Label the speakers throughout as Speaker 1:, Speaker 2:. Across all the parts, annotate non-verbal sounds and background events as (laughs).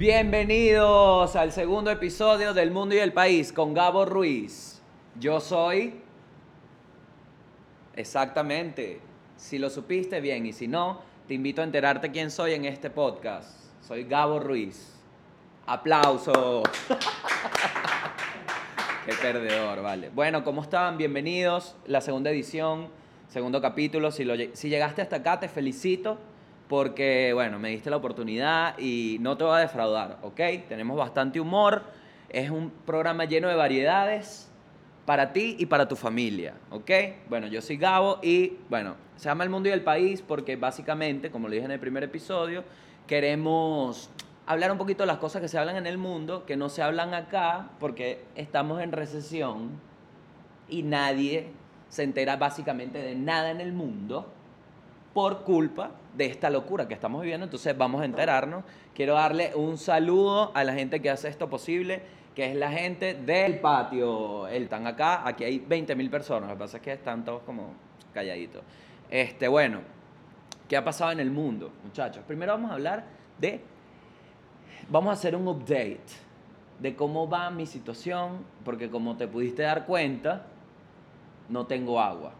Speaker 1: Bienvenidos al segundo episodio del Mundo y el País con Gabo Ruiz. Yo soy... Exactamente. Si lo supiste bien y si no, te invito a enterarte quién soy en este podcast. Soy Gabo Ruiz. Aplauso. (laughs) Qué perdedor, vale. Bueno, ¿cómo están? Bienvenidos. La segunda edición, segundo capítulo. Si, si llegaste hasta acá, te felicito porque, bueno, me diste la oportunidad y no te voy a defraudar, ¿ok? Tenemos bastante humor. Es un programa lleno de variedades para ti y para tu familia, ¿ok? Bueno, yo soy Gabo y, bueno, se llama El Mundo y el País porque básicamente, como lo dije en el primer episodio, queremos hablar un poquito de las cosas que se hablan en el mundo, que no se hablan acá porque estamos en recesión y nadie se entera básicamente de nada en el mundo por culpa de esta locura que estamos viviendo. Entonces vamos a enterarnos. Quiero darle un saludo a la gente que hace esto posible, que es la gente del patio. Están acá, aquí hay 20 mil personas. Lo que pasa es que están todos como calladitos. Este, bueno, ¿qué ha pasado en el mundo, muchachos? Primero vamos a hablar de... Vamos a hacer un update de cómo va mi situación, porque como te pudiste dar cuenta, no tengo agua,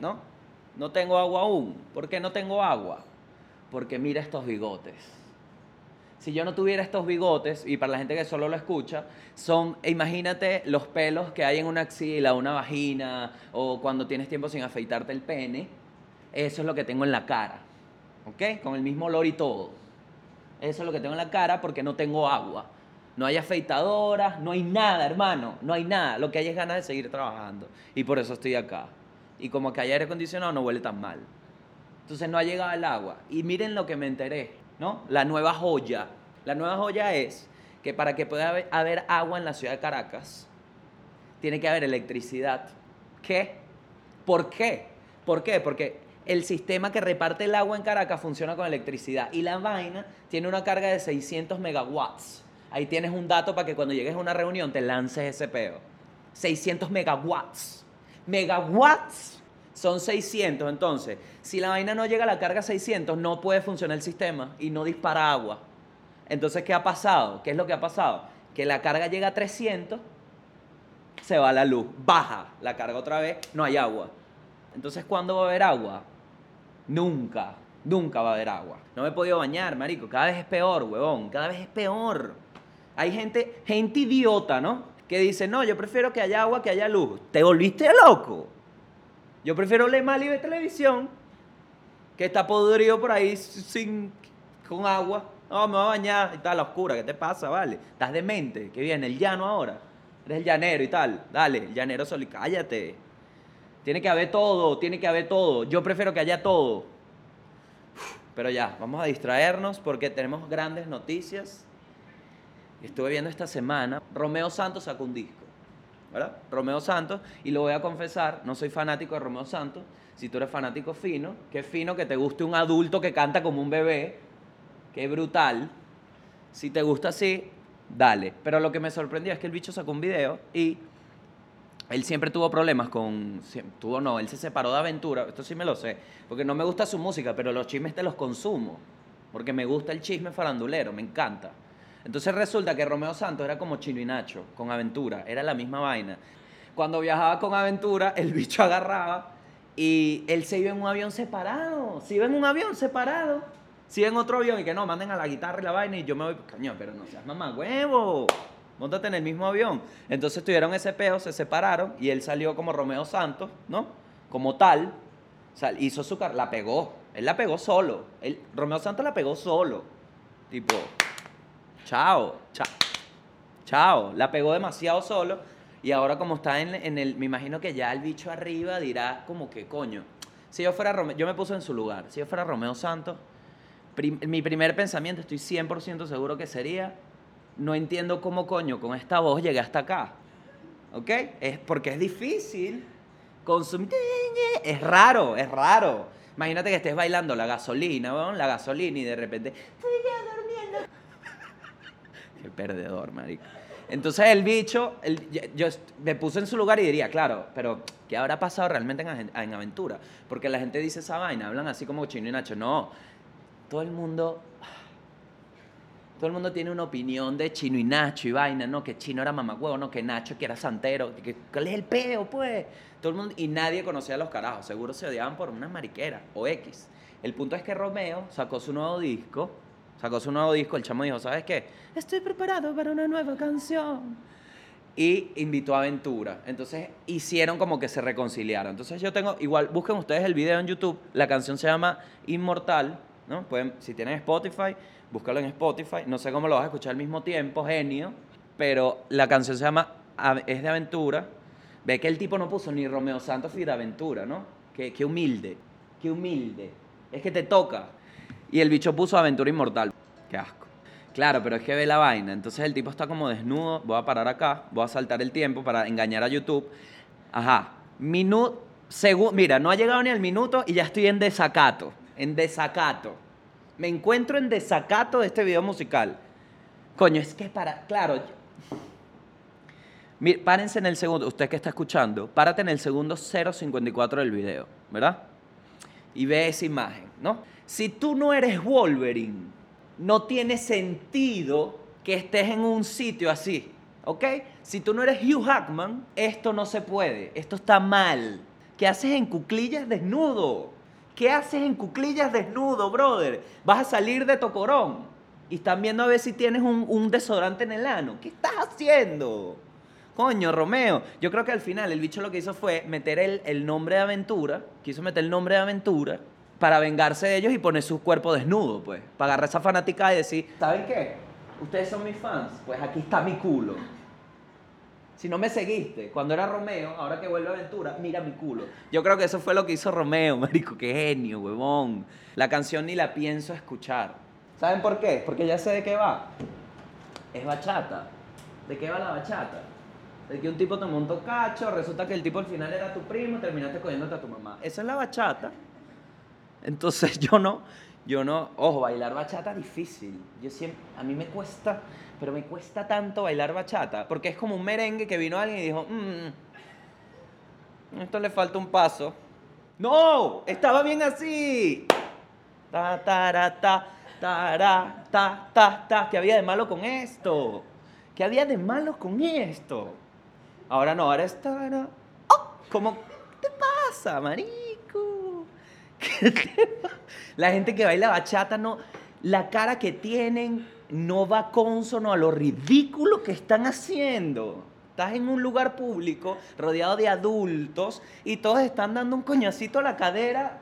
Speaker 1: ¿no? No tengo agua aún. ¿Por qué no tengo agua? Porque mira estos bigotes. Si yo no tuviera estos bigotes, y para la gente que solo lo escucha, son, imagínate los pelos que hay en una axila, una vagina, o cuando tienes tiempo sin afeitarte el pene. Eso es lo que tengo en la cara. ¿Ok? Con el mismo olor y todo. Eso es lo que tengo en la cara porque no tengo agua. No hay afeitadoras, no hay nada, hermano. No hay nada. Lo que hay es ganas de seguir trabajando. Y por eso estoy acá. Y como que hay aire acondicionado, no huele tan mal. Entonces no ha llegado el agua. Y miren lo que me enteré, ¿no? La nueva joya. La nueva joya es que para que pueda haber, agua en la ciudad de Caracas, tiene que haber electricidad. ¿Qué? ¿Por qué? ¿Por qué? Porque el sistema que reparte el agua en Caracas funciona con electricidad y la vaina tiene una carga de 600 megawatts. Ahí tienes un dato para que cuando llegues a una reunión te lances ese peo. 600 megawatts. Megawatts son 600. Entonces, si la vaina no llega a la carga 600, no puede funcionar el sistema y no dispara agua. Entonces, ¿qué ha pasado? ¿Qué es lo que ha pasado? Que la carga llega a 300 se va la luz, baja la carga otra vez, no hay agua. Entonces, ¿cuándo va a haber agua? Nunca, nunca va a haber agua. No me he podido bañar, marico, cada vez es peor, huevón, cada vez es peor. Hay gente, gente idiota, ¿no? Que dice, no, yo prefiero que haya agua que haya luz. ¿Te volviste loco? Yo prefiero leer mal y ver televisión que está podrido por ahí sin, con agua. No, me voy a bañar y tal, a la oscura. ¿Qué te pasa, vale? Estás demente. ¿Qué viene? ¿El llano ahora? Eres el llanero y tal. Dale, llanero solo cállate. Tiene que haber todo, tiene que haber todo. Yo prefiero que haya todo. Pero ya, vamos a distraernos porque tenemos grandes noticias. Estuve viendo esta semana, Romeo Santos sacó un disco, ¿verdad? Romeo Santos, y lo voy a confesar, no soy fanático de Romeo Santos. Si tú eres fanático fino, qué fino que te guste un adulto que canta como un bebé, qué brutal. Si te gusta así, dale. Pero lo que me sorprendió es que el bicho sacó un video y él siempre tuvo problemas con. Tuvo no, él se separó de Aventura. Esto sí me lo sé. Porque no me gusta su música, pero los chismes te los consumo. Porque me gusta el chisme farandulero, me encanta. Entonces resulta que Romeo Santos era como Chino y Nacho, con Aventura. Era la misma vaina. Cuando viajaba con Aventura, el bicho (laughs) agarraba y él se iba en un avión separado. Se iba en un avión separado. Se iba en otro avión y que no, manden a la guitarra y la vaina y yo me voy. Coño, pero no seas mamá huevo. Móntate en el mismo avión. Entonces tuvieron ese peo, se separaron y él salió como Romeo Santos, ¿no? Como tal. Hizo su car- la pegó. Él la pegó solo. Romeo Santos la pegó solo. Tipo, chao, chao. Chao. La pegó demasiado solo. Y ahora como está en, en el... Me imagino que ya el bicho arriba dirá como que, coño. Si yo fuera Romeo... Yo me puse en su lugar. Si yo fuera Romeo Santos, mi primer pensamiento, estoy 100% seguro que sería... No entiendo cómo coño con esta voz llegué hasta acá. ¿Ok? Es porque es difícil consumir... Es raro, es raro. Imagínate que estés bailando la gasolina, weón, la gasolina y de repente... Qué perdedor, marico. Entonces el bicho, yo, me puse en su lugar y diría, claro, pero ¿qué habrá pasado realmente en, Aventura? Porque la gente dice esa vaina, hablan así como Chino y Nacho. No, todo el mundo, todo todo el mundo tiene una opinión de Chino y Nacho y vaina, ¿no? Que Chino era mamagüevo, no, que Nacho que era santero, que, ¿cuál es el peo, pues? Todo el mundo, y nadie conocía a los carajos, seguro se odiaban por una mariquera o X. El punto es que Romeo sacó su nuevo disco, sacó su nuevo disco, el chamo dijo, ¿sabes qué? Estoy preparado para una nueva canción. Y invitó a Aventura. Entonces hicieron como que se reconciliaron. Entonces yo tengo, igual, busquen ustedes el video en YouTube, la canción se llama Inmortal, ¿no? Pueden, si tienen Spotify, búscalo en Spotify. No sé cómo lo vas a escuchar al mismo tiempo, genio. Pero la canción se llama Es de Aventura. Ve que el tipo no puso ni Romeo Santos ni de Aventura, ¿no? Qué, qué humilde, qué humilde. Es que te toca. Y el bicho puso Aventura Inmortal. Qué asco. Claro, pero es que ve la vaina. Entonces el tipo está como desnudo. Voy a parar acá. Voy a saltar el tiempo para engañar a YouTube. Ajá. Minuto. Mira, no ha llegado ni el minuto y ya estoy en desacato. En desacato. Me encuentro en desacato de este video musical. Coño, es que para. Claro. párense en el segundo. Usted que está escuchando, párate en el segundo 0.54 del video, ¿verdad? Y ve esa imagen, ¿no? Si tú no eres Wolverine, no tiene sentido que estés en un sitio así, ¿ok? Si tú no eres Hugh Hackman, esto no se puede, esto está mal. ¿Qué haces en cuclillas desnudo? ¿Qué haces en cuclillas desnudo, brother? Vas a salir de Tocorón y están viendo a ver si tienes un, desodorante en el ano. ¿Qué estás haciendo? Coño, Romeo. Yo creo que al final el bicho lo que hizo fue meter el, el nombre de aventura, quiso meter el nombre de aventura para vengarse de ellos y poner su cuerpo desnudo, pues. Para agarrar esa fanática y decir, ¿saben qué? Ustedes son mis fans, pues aquí está mi culo. Si no me seguiste cuando era Romeo, ahora que vuelve a Aventura, mira mi culo. Yo creo que eso fue lo que hizo Romeo, (laughs) marico, qué genio, huevón. La canción ni la pienso escuchar. ¿Saben por qué? Porque ya sé de qué va. Es bachata. ¿De qué va la bachata? De que un tipo te montó cacho, resulta que el tipo al final era tu primo, terminaste cogiéndote a tu mamá. Esa es la bachata. Entonces (laughs) yo no, yo no, ojo, bailar bachata difícil. Yo siempre, a mí me cuesta, pero me cuesta tanto bailar bachata, porque es como un merengue que vino alguien y dijo, mmm, esto le falta un paso. No, estaba bien así. Ta, ta, ta, ta, ta, ta, ta. ¿Qué había de malo con esto? ¿Qué había de malo con esto? Ahora no, ahora está... Oh, ¿Cómo? ¿Qué te pasa, marico? (laughs) la gente que baila bachata no... La cara que tienen no va consono a lo ridículo que están haciendo. Estás en un lugar público rodeado de adultos y todos están dando un coñacito a la cadera.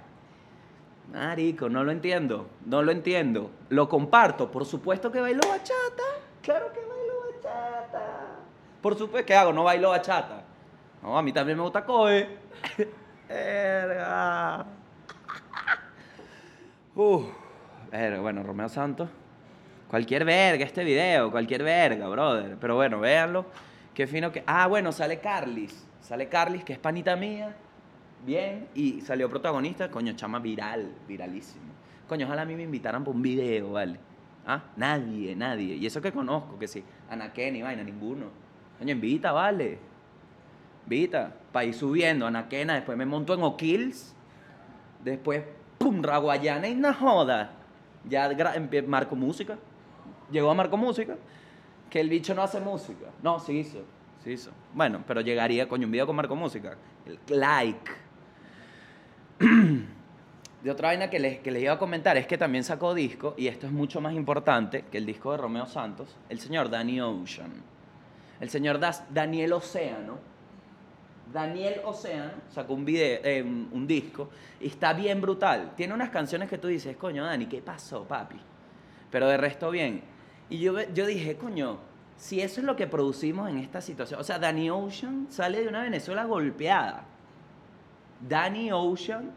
Speaker 1: Marico, no lo entiendo, no lo entiendo. Lo comparto, por supuesto que bailo bachata. Claro que bailo bachata. Por supuesto, ¿qué hago? No bailo bachata. No, a mí también me gusta coe. (laughs) Uh, bueno, Romeo Santos. Cualquier verga este video, cualquier verga, brother. Pero bueno, véanlo. Qué fino que. Ah, bueno, sale Carlis. Sale Carlis, que es panita mía. Bien. Y salió protagonista. Coño, chama viral. Viralísimo. Coño, ojalá a mí me invitaran por un video, ¿vale? ¿Ah? Nadie, nadie. Y eso que conozco, que sí. Anaken y vaina, ninguno. Coño, invita, vale. Invita. Para ir subiendo. Anaquena, después me monto en O'Kills. Después, pum, Raguayana y una joda. Ya marco música llegó a Marco Música, que el bicho no hace música. No, sí hizo, sí hizo. Bueno, pero llegaría, coño, un video con Marco Música. El like. (clears throat) de otra vaina que les, que les iba a comentar es que también sacó disco, y esto es mucho más importante que el disco de Romeo Santos, el señor Danny Ocean. El señor Daniel Océano. Daniel Océano sacó un, eh, un disco y está bien brutal. Tiene unas canciones que tú dices, coño, Dani, ¿qué pasó, papi? Pero de resto bien. Y yo, yo dije, coño, si eso es lo que producimos en esta situación. O sea, Danny Ocean sale de una Venezuela golpeada. Danny Ocean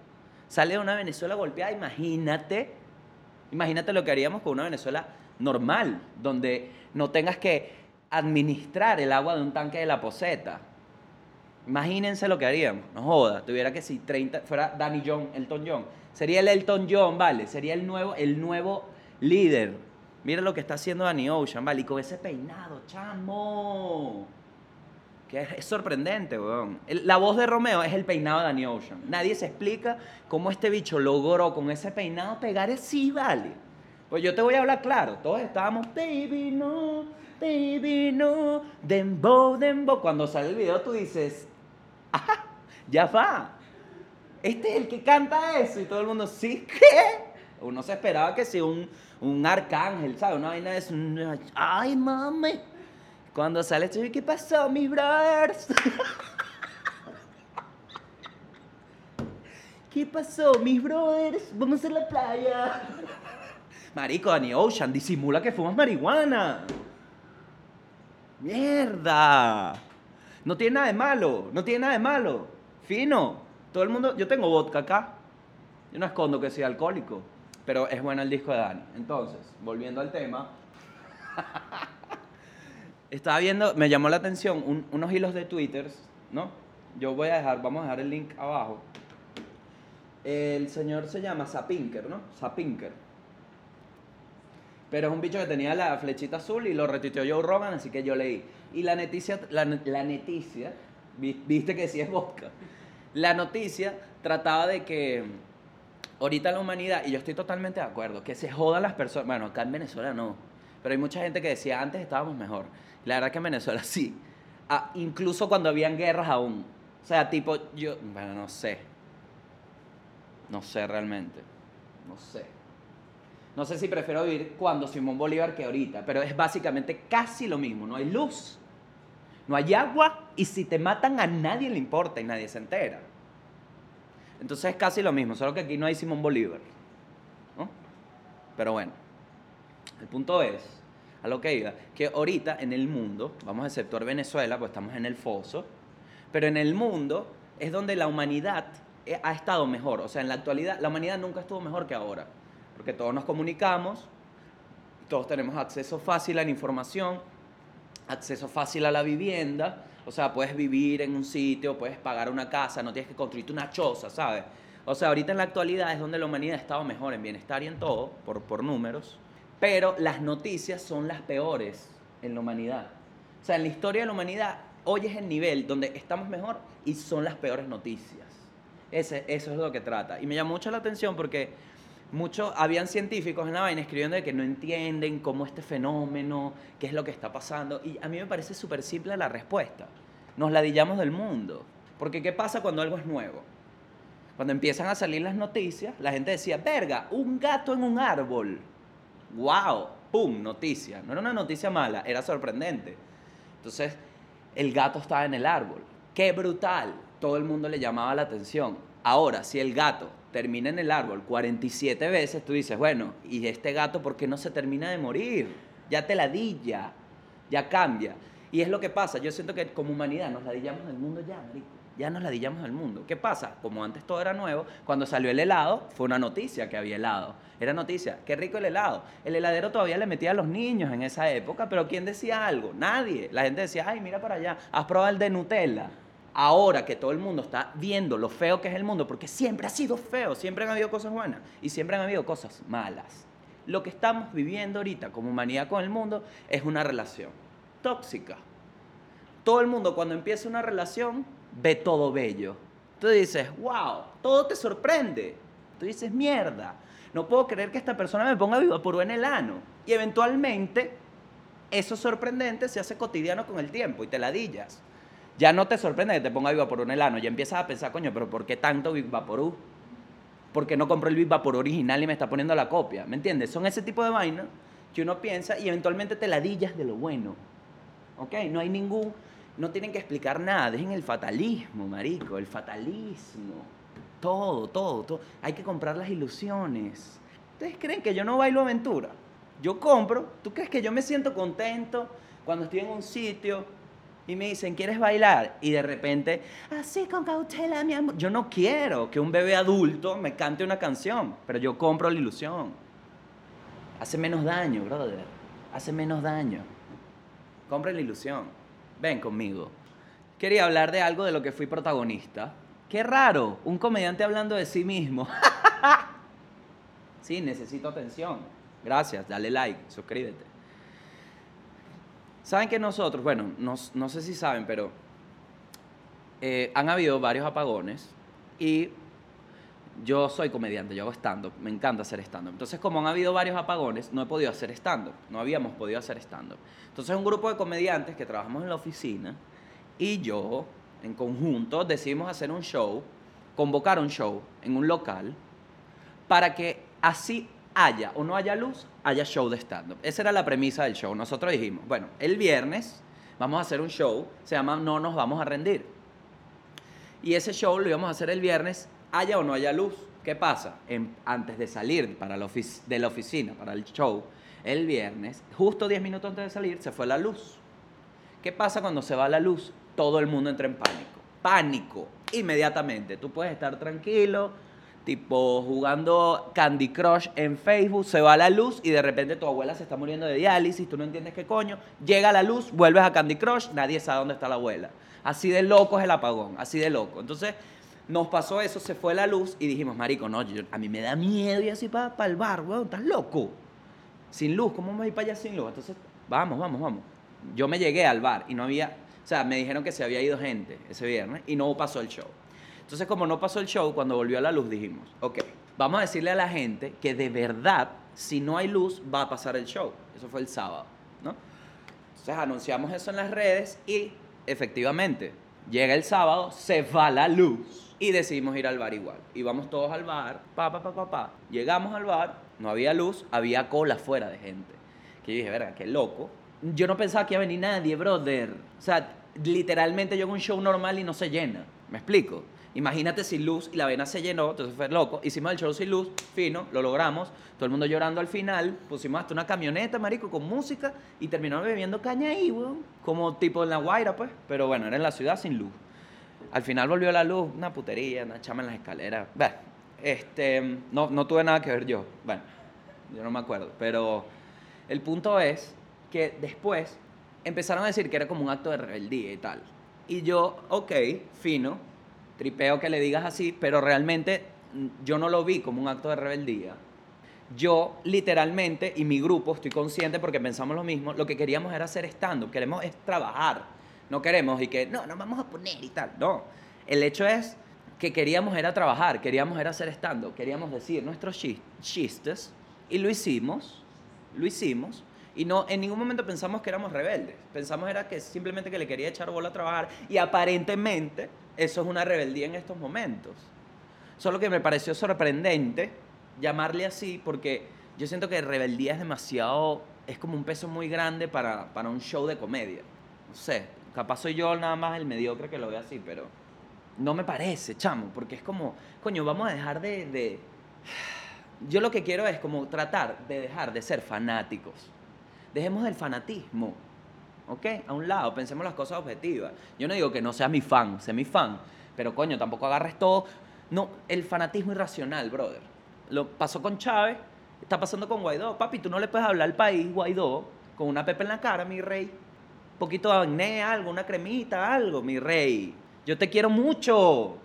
Speaker 1: sale de una Venezuela golpeada. Imagínate, imagínate lo que haríamos con una Venezuela normal, donde no tengas que administrar el agua de un tanque de la poseta. Imagínense lo que haríamos. No joda, tuviera que si 30 fuera Danny John, Elton John. Sería el Elton John, ¿vale? Sería el nuevo, el nuevo líder Mira lo que está haciendo Danny Ocean, ¿vale? Y con ese peinado, chamo. Que es, sorprendente, weón. la voz de Romeo es el peinado de Danny Ocean. Nadie se explica cómo este bicho logró con ese peinado pegar así, ¿vale? Pues yo te voy a hablar claro. Todos estábamos, baby, no, baby, no, dembow, dembow. Cuando sale el video tú dices, ajá, (laughs) ya va. Este es el que canta eso. Y todo el mundo, ¿sí qué? Uno se esperaba que sea un, un arcángel, ¿sabes? Una vaina de eso. Ay, mami. Cuando sale esto, ¿qué pasó, mis brothers? (laughs) ¿Qué pasó, mis brothers? Vamos a la playa. Marico, Danny Ocean, disimula que fumas marihuana. Mierda. No tiene nada de malo, no tiene nada de malo. Fino. Todo el mundo, yo tengo vodka acá. Yo no escondo que sea alcohólico, pero es bueno el disco de Dani. Entonces, volviendo al tema, (laughs) estaba viendo, me llamó la atención unos hilos de Twitter, ¿no? Yo voy a dejar, vamos a dejar el link abajo. El señor se llama Sapinker, ¿no? Sapinker. Pero es un bicho que tenía la flechita azul y lo retuiteó Joe Rogan, así que yo leí. Y la noticia, la, noticia, viste que sí es vodka. La noticia trataba de que ahorita la humanidad, y yo estoy totalmente de acuerdo, que se jodan las personas. Bueno, acá en Venezuela no. Pero hay mucha gente que decía antes estábamos mejor. La verdad que en Venezuela (laughs) sí. Ah, incluso cuando habían guerras aún. O sea, tipo, yo, bueno, no sé. No sé realmente. No sé. No sé si prefiero vivir cuando Simón Bolívar que ahorita, pero es básicamente casi lo mismo. No hay luz, no hay agua y si te matan a nadie le importa y nadie se entera. Entonces es casi lo mismo, solo que aquí no hay Simón Bolívar. ¿no? Pero bueno, el punto es, a lo que iba, que ahorita en el mundo, vamos a exceptuar Venezuela, pues estamos en el foso, pero en el mundo es donde la humanidad ha estado mejor. O sea, en la actualidad la humanidad nunca estuvo mejor que ahora porque todos nos comunicamos, todos tenemos acceso fácil a la información, acceso fácil a la vivienda, o sea, puedes vivir en un sitio, puedes pagar una casa, no tienes que construirte una choza, ¿sabes? O sea, ahorita en la actualidad es donde la humanidad ha estado mejor en bienestar y en todo, por, por números, pero las noticias son las peores en la humanidad. O sea, en la historia de la humanidad, hoy es el nivel donde estamos mejor y son las peores noticias. Ese, eso es lo que trata. Y me llama mucho la atención porque muchos, habían científicos en la vaina escribiendo de que no entienden cómo este fenómeno, qué es lo que está pasando. Y a mí me parece súper simple la respuesta. Nos ladillamos del mundo. Porque ¿qué pasa cuando algo es nuevo? Cuando empiezan a salir las noticias, la gente decía, verga, un gato en un árbol. ¡Wow! ¡Pum! Noticia. No era una noticia mala, era sorprendente. Entonces, el gato estaba en el árbol. ¡Qué brutal! Todo el mundo le llamaba la atención. Ahora, si el gato termina en el árbol 47 veces, tú dices, bueno, ¿y este gato por qué no se termina de morir? Ya te ladilla, ya cambia. Y es lo que pasa, yo siento que como humanidad nos ladillamos del mundo ya, marico. Ya nos ladillamos del mundo. ¿Qué pasa? Como antes todo era nuevo, cuando salió el helado, fue una noticia que había helado. Era noticia, qué rico el helado. El heladero todavía le metía a los niños en esa época, pero ¿quién decía algo? Nadie. La gente decía, ay, mira para allá, has probado el de Nutella ahora que todo el mundo está viendo lo feo que es el mundo, porque siempre ha sido feo, siempre han habido cosas buenas y siempre han habido cosas malas. Lo que estamos viviendo ahorita como humanidad con el mundo es una relación tóxica. Todo el mundo cuando empieza una relación ve todo bello. Tú dices, wow, todo te sorprende. Tú dices, mierda, no puedo creer que esta persona me ponga viva por en el ano. Y eventualmente eso sorprendente se hace cotidiano con el tiempo y te ladillas. Ya no te sorprende que te ponga Vivaporú en el ano. Ya empiezas a pensar, coño, pero ¿por qué tanto Vivaporú? ¿Por qué no compro el Vivaporú original y me está poniendo la copia? ¿Me entiendes? Son ese tipo de vainas que uno piensa y eventualmente te ladillas de lo bueno. ¿Ok? No hay ningún... No tienen que explicar nada. Dejen el fatalismo, marico. El fatalismo. Todo, todo, todo. Hay que comprar las ilusiones. ¿Ustedes creen que yo no bailo aventura? Yo compro. ¿Tú crees que yo me siento contento cuando estoy en un sitio y me dicen, ¿quieres bailar? Y de repente, así con cautela, mi amor. Yo no quiero que un bebé adulto me cante una canción, pero yo compro la ilusión. Hace menos daño, brother. Hace menos daño. Compre la ilusión. Ven conmigo. Quería hablar de algo de lo que fui protagonista. Qué raro, un comediante hablando de sí mismo. (laughs) sí, necesito atención. Gracias, dale like, suscríbete. Saben que nosotros, bueno, no, sé si saben, pero eh, han habido varios apagones y yo soy comediante, yo hago stand-up, me encanta hacer stand-up. Entonces, como han habido varios apagones, no he podido hacer stand-up, no habíamos podido hacer stand-up. Entonces, un grupo de comediantes que trabajamos en la oficina y yo, en conjunto, decidimos hacer un show, convocar un show en un local, para que así haya o no haya luz, haya show de stand-up. Esa era la premisa del show. Nosotros dijimos, bueno, el viernes vamos a hacer un show, se llama No nos vamos a rendir. Y ese show lo íbamos a hacer el viernes, haya o no haya luz. ¿Qué pasa? Antes de salir para la de la oficina, para el show, el viernes, justo 10 minutos antes de salir, se fue la luz. ¿Qué pasa cuando se va la luz? Todo el mundo entra en pánico. Pánico. Inmediatamente. Tú puedes estar tranquilo, tipo jugando Candy Crush en Facebook, se va la luz y de repente tu abuela se está muriendo de diálisis, tú no entiendes qué coño. Llega la luz, vuelves a Candy Crush, nadie sabe dónde está la abuela. Así de loco es el apagón, así de loco. Entonces nos pasó eso, se fue la luz y dijimos, marico, no, yo- a mí me da miedo y así para el bar, weón, estás loco sin luz, ¿cómo a ir para allá sin luz? Entonces, vamos, vamos, vamos. Yo me llegué al bar y no había, o sea, me dijeron que se había ido gente ese viernes y no pasó el show. Entonces, como no pasó el show, cuando volvió a la luz dijimos, ok, vamos a decirle a la gente que de verdad, si no hay luz, va a pasar el show. Eso fue el sábado, ¿no? Entonces anunciamos eso en las redes y efectivamente, llega el sábado, se va la luz y decidimos ir al bar igual. Y vamos todos al bar, pa, pa, pa, pa, pa. Llegamos al bar, no había luz, había cola fuera de gente. Que yo dije, verga, qué loco. Yo no pensaba que iba a venir nadie, brother. O sea, literalmente yo hago un show normal y no se llena. ¿Me explico? Imagínate sin luz y la vena se llenó, entonces fue loco. Hicimos el show sin luz, fino, lo logramos. Todo el mundo llorando al final. Pusimos hasta una camioneta, marico, con música y terminamos bebiendo caña ahí, weón. Como tipo en La Guaira, pues. Pero bueno, era en la ciudad sin luz. Al final volvió la luz, una putería, una chama en las escaleras. Bueno, este, no, no tuve nada que ver yo. Bueno, yo no me acuerdo. Pero el punto es que después empezaron a decir que era como un acto de rebeldía y tal. Y yo, ok, fino, tripeo que le digas así, pero realmente mm, yo no lo vi como un acto de rebeldía. Yo literalmente y mi grupo, estoy consciente porque pensamos lo mismo, lo que queríamos era hacer stand-up, queremos es trabajar, no queremos y que no, nos vamos a poner y tal, no. El hecho es que queríamos era trabajar, queríamos era hacer stand-up, queríamos decir nuestros chis- chistes y lo hicimos, lo hicimos y no en ningún momento pensamos que éramos rebeldes, pensamos era que simplemente que le quería echar bola a trabajar y aparentemente eso es una rebeldía en estos momentos. Solo que me pareció sorprendente llamarle así porque yo siento que rebeldía es demasiado, es como un peso muy grande para, para un show de comedia. No sé, capaz soy yo nada más el mediocre que lo ve así, pero no me parece, chamo, porque es como, coño, vamos a dejar de. Yo lo que quiero es como tratar de dejar de ser fanáticos. Dejemos del fanatismo, ¿ok? A un lado, pensemos las cosas objetivas. Yo no digo que no seas mi fan, sé mi fan, pero coño, tampoco agarres todo. No, el fanatismo irracional, brother. Lo pasó con Chávez, está pasando con Guaidó. Papi, tú no le puedes hablar al país, Guaidó, con una pepe en la cara, mi rey. Un poquito de acné, algo, una cremita, algo, mi rey. Yo te quiero mucho,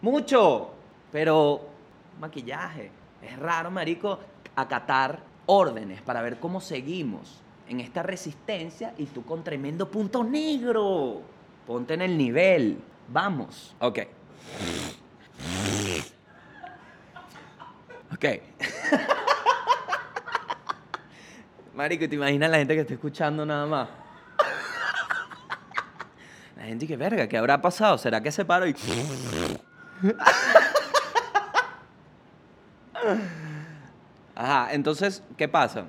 Speaker 1: mucho, pero maquillaje. Es raro, marico, acatar órdenes para ver cómo seguimos en esta resistencia y tú con tremendo punto negro. Ponte en el nivel. Vamos. Ok. Ok. (laughs) Marico, ¿te imaginas la gente que está escuchando nada más? La gente que verga, ¿qué habrá pasado? ¿Será que se paró y... (laughs) Ajá, entonces, ¿qué pasa?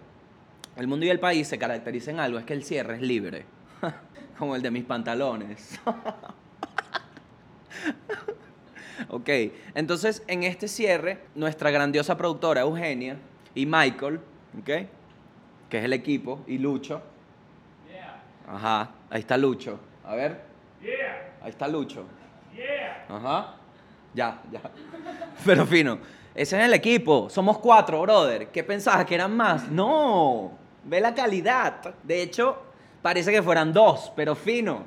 Speaker 1: El mundo y el país se caracterizan algo, es que el cierre es libre. (laughs) Como el de mis pantalones. (laughs) ok, entonces en este cierre, nuestra grandiosa productora Eugenia y Michael, ok, que es el equipo, y Lucho. Ajá, ahí está Lucho. A ver. Ahí está Lucho. Ajá. Ya, ya. (laughs) Pero fino. Ese es el equipo. Somos cuatro, brother. ¿Qué pensabas? ¿Que eran más? No. Ve la calidad. De hecho, parece que fueran dos, pero fino.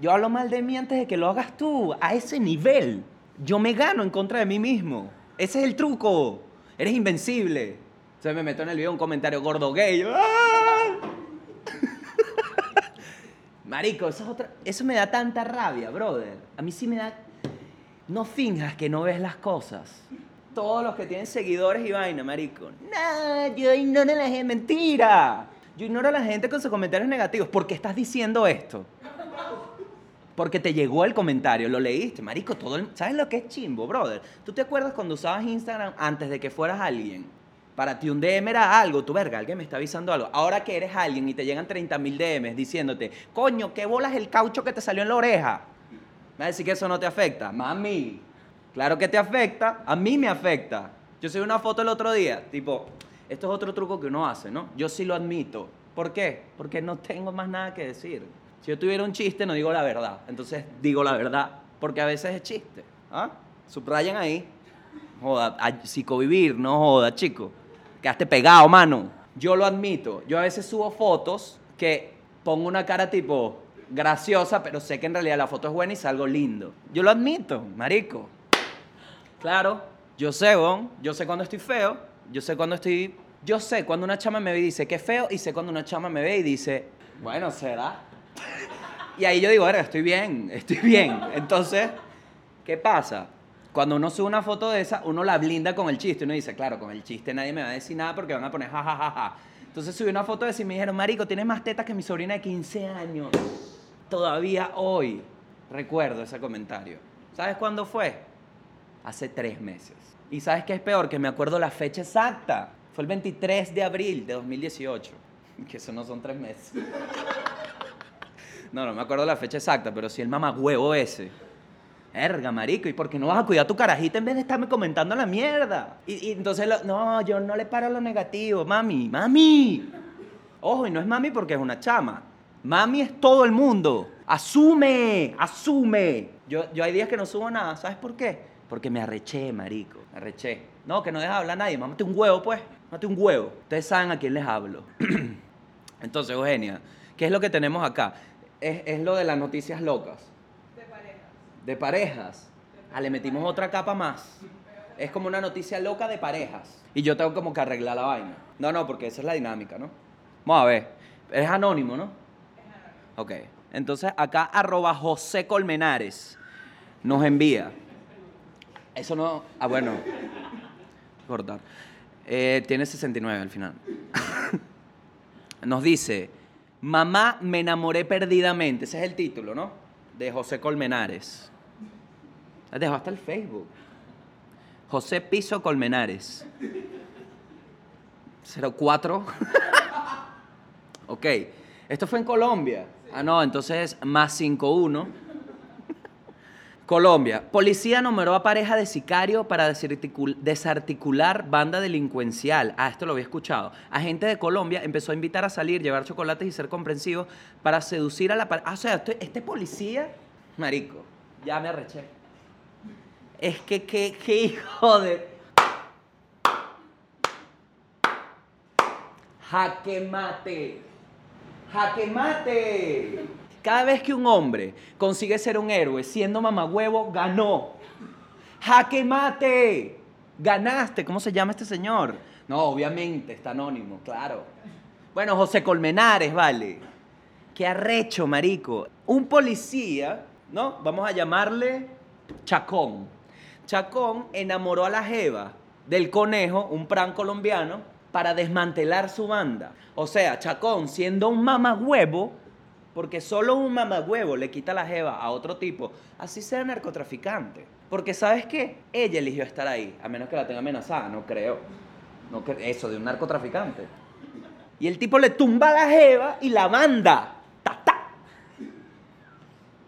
Speaker 1: Yo hablo mal de mí antes de que lo hagas tú. A ese nivel. Yo me gano en contra de mí mismo. Ese es el truco. Eres invencible. Entonces me meto en el video un comentario gordo gay. (laughs) Marico, eso, es otra, eso me da tanta rabia, brother. A mí sí me da No finjas que no ves las cosas. Todos los que tienen seguidores y vaina, marico. No, yo ignoro a la gente. Mentira. Yo ignoro a la gente con sus comentarios negativos. ¿Por qué estás diciendo esto? Porque te llegó el comentario, lo leíste, marico, todo el- ¿Sabes lo que es chimbo, brother? ¿Tú te acuerdas cuando usabas Instagram antes de que fueras alguien? Para ti un DM era algo, tu verga, alguien me está avisando algo. Ahora que eres alguien y te llegan 30 mil DMs diciéndote, coño, ¿qué bolas el caucho que te salió en la oreja? Me va a decir que eso no te afecta. Mami, claro que te afecta, a mí me afecta. Yo subí una foto el otro día, tipo, esto es otro truco que uno hace, ¿no? Yo sí lo admito. ¿Por qué? Porque no tengo más nada que decir. Si yo tuviera un chiste, no digo la verdad. Entonces digo la verdad, porque a veces es chiste. ¿Ah? Subrayan ahí. Joda, a- psicovivir, no joda, chico. Quedaste pegado, mano. Yo lo admito. Yo a veces subo fotos que pongo una cara tipo graciosa, pero sé que en realidad la foto es buena y salgo lindo. Yo lo admito, marico. Claro, yo sé, bon, yo sé cuando estoy feo, yo sé cuando estoy... Yo sé cuando una chama me ve y dice que feo y sé cuando una chama me ve y dice, bueno, será. (laughs) Y ahí yo digo, estoy bien, estoy bien. Entonces, ¿qué pasa? Cuando uno sube una foto de esa, uno la blinda con el chiste. Uno dice, claro, con el chiste nadie me va a decir nada porque van a poner jajajaja. Entonces subí una foto de esa y me dijeron, marico, tienes más tetas que mi sobrina de 15 años. Todavía hoy recuerdo ese comentario. ¿Sabes cuándo fue? Hace tres meses. ¿Y sabes qué es peor? Que me acuerdo la fecha exacta. Fue el 23 de abril de 2018. (laughs) Que eso no son tres meses. No, no me acuerdo la fecha exacta, pero sí el mamagüevo ese. Erga, marico, ¿y por qué no vas a cuidar tu carajita en vez de estarme comentando la mierda? Y, entonces, no, yo no le paro lo negativo, mami, mami. Ojo, y no es mami porque es una chama. Mami es todo el mundo. Asume, asume. Yo, yo hay días que no subo nada, ¿sabes por qué? Porque me arreché, marico, me arreché. No, que no deja hablar a nadie, mámate un huevo, pues, mámate un huevo. Ustedes saben a quién les hablo. (clears throat) Entonces, Eugenia, ¿qué es lo que tenemos acá? Es, es lo de las noticias locas. De parejas. Ah, le metimos otra capa más. Es como una noticia loca de parejas. Y yo tengo como que arreglar la vaina. No, no, porque esa es la dinámica, ¿no? Vamos a ver. Es anónimo, ¿no? Ok. Entonces acá arroba José Colmenares nos envía. Eso no... Ah, bueno. Cortar. Eh, tiene 69 al final. (laughs) nos dice, mamá me enamoré perdidamente. Ese es el título, ¿no? De José Colmenares. Dejó hasta el Facebook. José Piso Colmenares. 04. (laughs) ok. Esto fue en Colombia. Ah, no, entonces más 51. Colombia. Policía nombró a pareja de sicario para desarticul- desarticular banda delincuencial. Ah, esto lo había escuchado. Agente de Colombia empezó a invitar a salir, llevar chocolates y ser comprensivo para seducir a la pareja. Ah, o sea, este, este policía, marico, ya me arreché. Es que, qué, qué hijo de... Jaque mate. Jaque mate. Cada vez que un hombre consigue ser un héroe siendo mamagüevo, ganó. Jaque mate. Ganaste. ¿Cómo se llama este señor? No, obviamente, está anónimo, claro. Bueno, José Colmenares, vale. Qué arrecho, marico. Un policía, ¿no? Vamos a llamarle Chacón. Chacón enamoró a la jeva del conejo, un pran colombiano, para desmantelar su banda. O sea, Chacón, siendo un mamagüevo, porque solo un mamagüevo le quita la jeva a otro tipo, así sea narcotraficante. Porque ¿sabes qué? Ella eligió estar ahí, a menos que la tenga amenazada, no creo. No cre- eso de un narcotraficante. Y el tipo le tumba la jeva y la manda. ¡Ta, ta!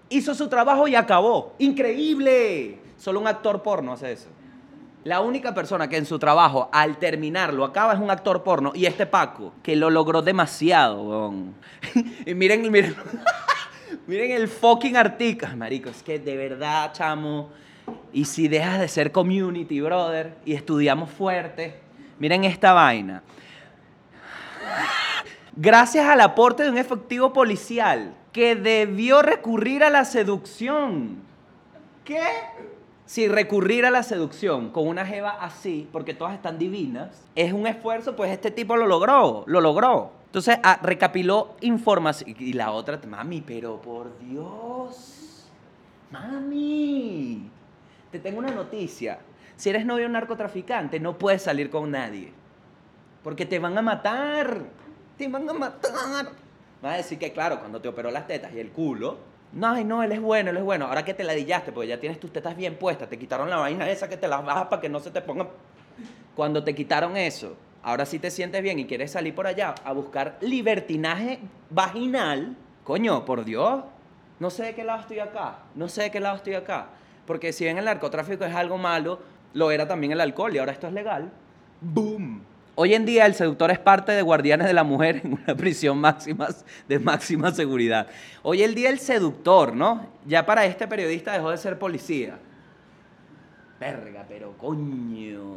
Speaker 1: Hizo su trabajo y acabó. ¡Increíble! Solo un actor porno hace eso. La única persona que en su trabajo, al terminar, lo acaba es un actor porno. Y este Paco, que lo logró demasiado, (laughs) y miren, miren. (laughs) miren el fucking artículo. Marico, es que de verdad, chamo. Y si dejas de ser community, brother, y estudiamos fuerte, miren esta vaina. (laughs) Gracias al aporte de un efectivo policial que debió recurrir a la seducción. ¿Qué? Si recurrir a la seducción con una jeva así, porque todas están divinas, es un esfuerzo, pues este tipo lo logró, lo logró. Entonces, ah, recapiló información. Y la otra, mami, pero por Dios. Mami. Te te tengo una noticia. Si eres novio de un narcotraficante, no puedes salir con nadie. Porque te van a matar. Te van a matar. Vas a decir que, claro, cuando te operó las tetas y el culo, no, ay, no, él es bueno, él es bueno. Ahora que te ladillaste, porque ya tienes tus tetas bien puestas, te quitaron la vaina esa que te las bajas para que no se te pongan. Cuando te quitaron eso, ahora sí te sientes bien y quieres salir por allá a buscar libertinaje vaginal. Coño, por Dios. No sé de qué lado estoy acá. No sé de qué lado estoy acá. Porque si bien el narcotráfico es algo malo, lo era también el alcohol y ahora esto es legal. ¡Boom! Hoy en día el seductor es parte de Guardianes de la Mujer en una prisión máxima, de máxima seguridad. Hoy el día el seductor, ¿no? Ya para este periodista dejó de ser policía. Verga, pero coño.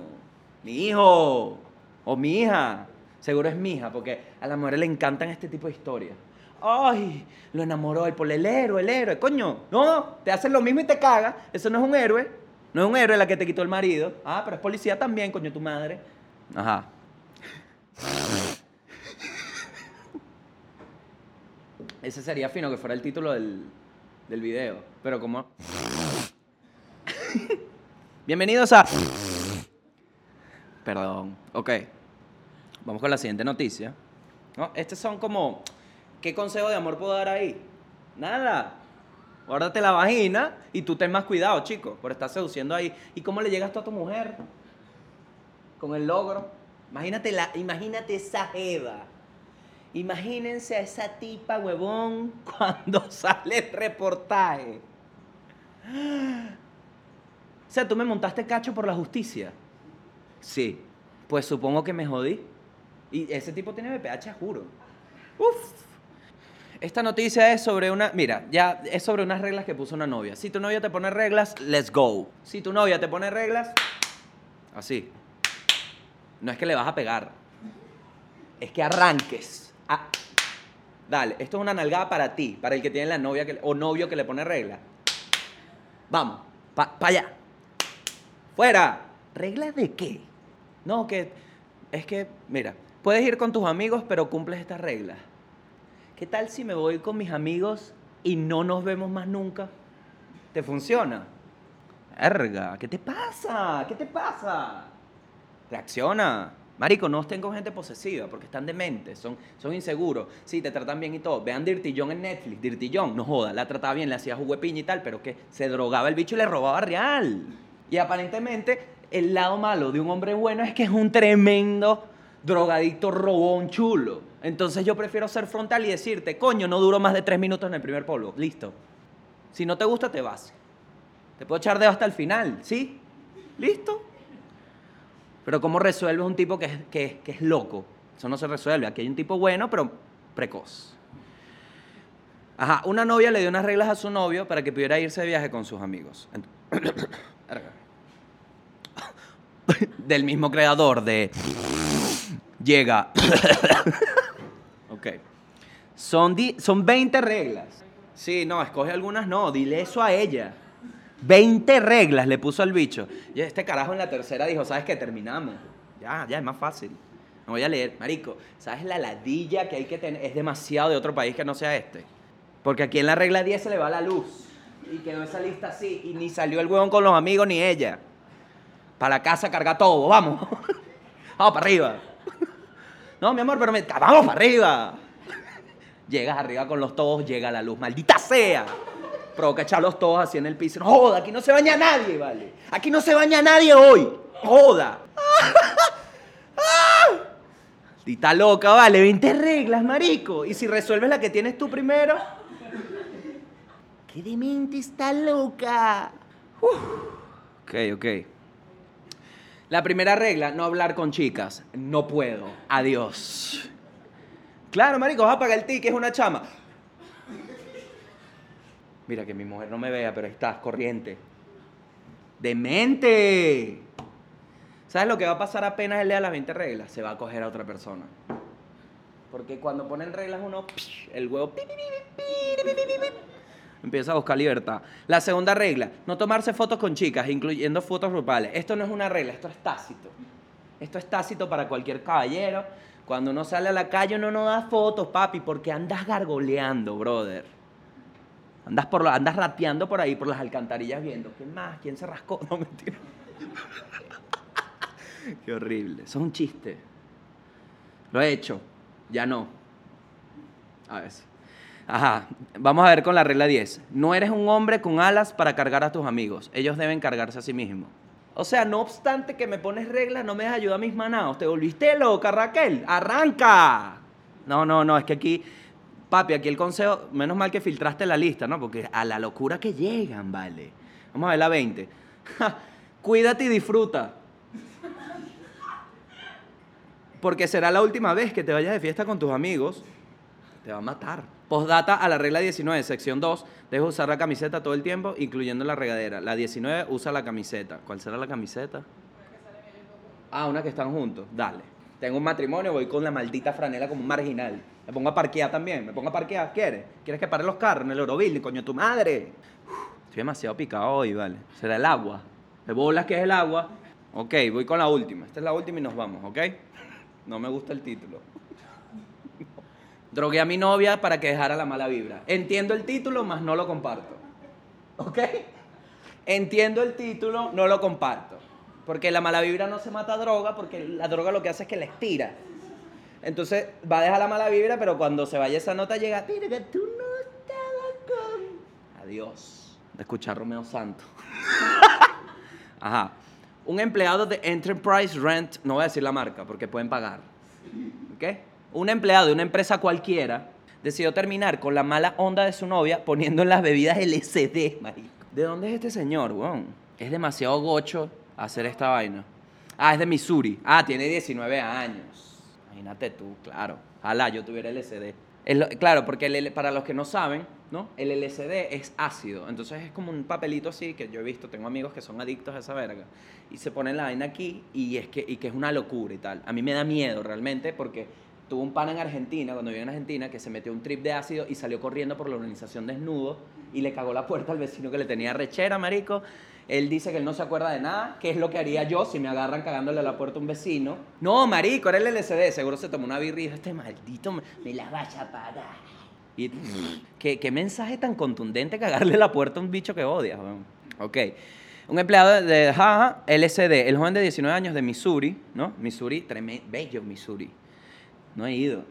Speaker 1: Mi hijo o mi hija. Seguro es mi hija, porque a las mujeres le encantan este tipo de historias. Ay, lo enamoró el por el héroe, el héroe. Coño, no, te hacen lo mismo y te caga. Eso no es un héroe. No es un héroe la que te quitó el marido. Ah, pero es policía también, coño, tu madre. Ajá. Ese sería fino que fuera el título del, del video. Pero como... Bienvenidos a... Perdón. Ok. Vamos con la siguiente noticia. ¿No? Estos son como... ¿Qué consejo de amor puedo dar ahí? Nada. Guárdate la vagina y tú ten más cuidado, chico, por estar seduciendo ahí. ¿Y cómo le llegas tú a tu mujer? Con el logro. Imagínate, la, imagínate esa jeva. Imagínense a esa tipa, huevón, (laughs) cuando sale el reportaje. O sea, tú me montaste cacho por la justicia. Sí. Pues supongo que me jodí. Y ese tipo tiene BPH, juro. Uf. Esta noticia es sobre una, mira, ya es sobre unas reglas que puso una novia. Si tu novia te pone reglas, let's go. Si tu novia te pone reglas, así. No es que le vas a pegar. Es que arranques. Ah. Dale, esto es una nalgada para ti, para el que tiene la novia que, o novio que le pone reglas. Vamos, para allá. Fuera. ¿Reglas de qué? No, que es que, mira, puedes ir con tus amigos, pero cumples estas reglas. ¿Qué tal si me voy con mis amigos y no nos vemos más nunca? ¿Te funciona? Erga, ¿qué te pasa? ¿Qué te pasa? Reacciona. Marico, no estén con gente posesiva porque están dementes, son, son inseguros. Sí, te tratan bien y todo. Vean Dirty John en Netflix. Dirty John, no joda, la trataba bien, le hacía juguepiña y tal, pero que se drogaba el bicho y le robaba real. Y aparentemente, el lado malo de un hombre bueno es que es un tremendo drogadicto robón chulo. Entonces yo prefiero ser frontal y decirte, coño, no duró más de tres minutos en el primer polvo. Listo. Si no te gusta, te vas. Te puedo echar dedo hasta el final, ¿sí? ¿Listo? Pero ¿cómo resuelves un tipo que es, que es loco? Eso no se resuelve. Aquí hay un tipo bueno, pero precoz. Ajá, una novia le dio unas reglas a su novio para que pudiera irse de viaje con sus amigos. (coughs) Del mismo creador de Llega. (coughs) ok. Son, son 20 reglas. Sí, no, escoge algunas, no, dile eso a ella. 20 reglas le puso al bicho. Y este carajo en la tercera dijo, ¿sabes qué? Terminamos. Ya, ya, es más fácil. No voy a leer. Marico, ¿sabes la ladilla que hay que tener? Es demasiado de otro país que no sea este. Porque aquí en la regla 10 se le va la luz. Y quedó esa lista así. Y ni salió el huevón con los amigos ni ella. Para la casa carga todo. Vamos. (laughs) Vamos para arriba. No, mi amor, pero me... Vamos para arriba. Llegas arriba con los todos, llega la luz. Maldita sea provoca echarlos todos así en el piso. joda, aquí no se baña nadie, ¿vale? Aquí no se baña nadie hoy. Joda. Dita loca, vale, 20 reglas, marico. Y si resuelves la que tienes tú primero. ¡Qué demente está loca! Ok, ok. La primera regla, no hablar con chicas. No puedo. Adiós. Claro, marico, vas a pagar el ticket, es una chama. Mira que mi mujer no me vea, pero ahí estás, corriente. ¡Demente! ¿Sabes lo que va a pasar apenas él lea las 20 reglas? Se va a coger a otra persona. Porque cuando ponen reglas uno, el huevo empieza a buscar libertad. La segunda regla, no tomarse fotos con chicas, incluyendo fotos grupales. Esto no es una regla, esto es tácito. Esto es tácito para cualquier caballero. Cuando uno sale a la calle uno no da fotos, papi, porque andas gargoleando, brother. Andas, por andas rateando por ahí, por las alcantarillas viendo. ¿Quién más? ¿Quién se rascó? (laughs) No, mentira. Qué horrible. Eso es un chiste. Lo he hecho. Ya no. A ver. Ajá. Vamos a ver con la regla 10. No eres un hombre con alas para cargar a tus amigos. Ellos deben cargarse a sí mismos. O sea, no obstante que me pones reglas, no me das ayuda a mis manados. ¿Te volviste loca, Raquel? ¡Arranca! No, no, no. Es que aquí, papi, aquí el consejo, menos mal que filtraste la lista, ¿no? Porque a la locura que llegan, vale. Vamos a ver la 20. Cuídate y disfruta. Porque será la última vez que te vayas de fiesta con tus amigos. Te va a matar. Postdata a la regla 19, sección 2. Deja usar la camiseta todo el tiempo, incluyendo la regadera. La 19 usa la camiseta. ¿Cuál será la camiseta? Ah, una que están juntos. Dale. Tengo un matrimonio, voy con la maldita franela como un marginal. Me pongo a parquear también. Me pongo a parquear. ¿Quieres? ¿Quieres que pare los carros en el Euroville? Coño, tu madre. Estoy demasiado picado hoy, vale. ¿Será el agua? ¿De bolas que es el agua? Ok, voy con la última. Esta es la última y nos vamos, ¿ok? No me gusta el título. Drogué a mi novia para que dejara la mala vibra. Entiendo el título, más no lo comparto. ¿Ok? Entiendo el título, no lo comparto. Porque la mala vibra no se mata a droga, porque la droga lo que hace es que la estira. Entonces va a dejar la mala vibra, pero cuando se vaya esa nota llega, pero que tú no estabas con... Adiós. De escuchar Romeo Santo. (laughs) Ajá. Un empleado de Enterprise Rent, no voy a decir la marca porque pueden pagar. ¿Ok? Un empleado de una empresa cualquiera decidió terminar con la mala onda de su novia poniendo en las bebidas LSD, marico. ¿De dónde es este señor, weón? Es demasiado gocho hacer esta vaina. Ah, es de Missouri. Ah, tiene 19 años. Imagínate tú, claro. Ojalá yo tuviera LSD. Claro, porque el para los que no saben, ¿no? El LSD es ácido. Entonces es como un papelito así que yo he visto, tengo amigos que son adictos a esa verga. Y se ponen la vaina aquí y es que, y que es una locura y tal. A mí me da miedo realmente porque tuve un pan en Argentina, cuando vivía en Argentina, que se metió un trip de ácido y salió corriendo por la organización desnudo y le cagó la puerta al vecino que le tenía rechera, marico. Él dice que él no se acuerda de nada, que es lo que haría yo si me agarran cagándole a la puerta a un vecino. No, marico, era el LCD, seguro se tomó una birra este maldito me, me la vaya a pagar. Y, (laughs) ¿qué, qué mensaje tan contundente cagarle la puerta a un bicho que odias. Ok. Un empleado de, ajá, LCD, el joven de 19 años de Missouri, ¿no? Missouri, tremendo, bello Missouri. No he ido.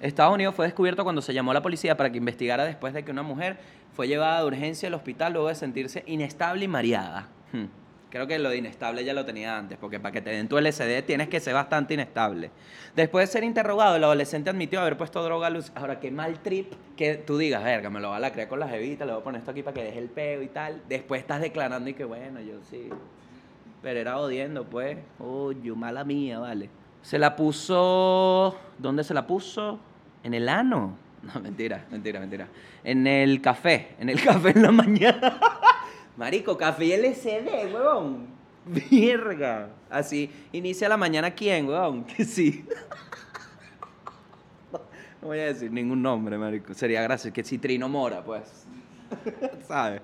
Speaker 1: Estados Unidos fue descubierto cuando se llamó a la policía para que investigara después de que una mujer fue llevada de urgencia al hospital luego de sentirse inestable y mareada. Hmm. Creo que lo de inestable ya lo tenía antes, porque para que te den tu LSD tienes que ser bastante inestable. Después de ser interrogado, el adolescente admitió haber puesto droga a luz. Ahora, qué mal trip que tú digas, verga, me lo va a la crear con las jevitas, le voy a poner esto aquí para que deje el peo y tal. Después estás declarando y que bueno, yo sí. Pero era odiando, pues. Uy, mala mía, vale. Se la puso. ¿Dónde se la puso? En el ano. (laughs) No, mentira, mentira, mentira. En el café. En el (laughs) café en la mañana. (laughs) Marico, café y LCD, huevón. Virga. Así. Inicia la mañana quién, huevón. Que sí. No voy a decir ningún nombre, marico. Sería gracioso. Que Citrino Mora, pues. ¿Sabes?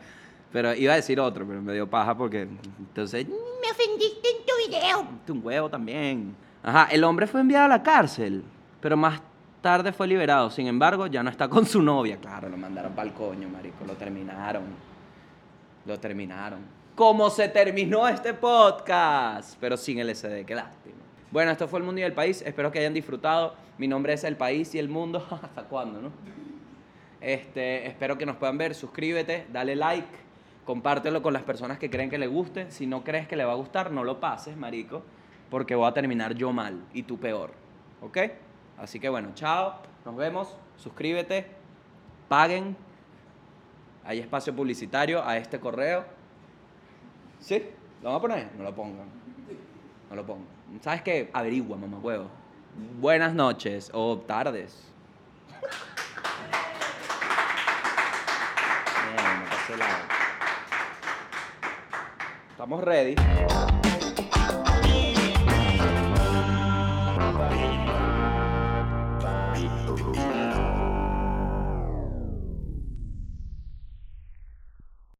Speaker 1: Pero iba a decir otro, pero me dio paja porque. Entonces. Me ofendiste en tu video. Un huevo también. Ajá, el hombre fue enviado a la cárcel, pero más tarde fue liberado. Sin embargo, ya no está con su novia. Claro, lo mandaron para el coño, marico. Lo terminaron. Lo terminaron. ¿Cómo se terminó este podcast? Pero sin LSD, qué lástima. Bueno, esto fue El Mundo y el País. Espero que hayan disfrutado. Mi nombre es El País y el Mundo. (laughs) ¿Hasta cuándo, no? Este, espero que nos puedan ver. Suscríbete, dale like, compártelo con las personas que creen que le guste. Si no crees que le va a gustar, no lo pases, marico, porque voy a terminar yo mal y tú peor. ¿Ok? Así que bueno, chao, nos vemos. Suscríbete, paguen. Hay espacio publicitario a este correo. ¿Sí? ¿Lo vamos a poner? No lo pongan. No lo pongan. ¿Sabes qué? Averigua, mamá huevo. Buenas noches o tardes. Estamos ready.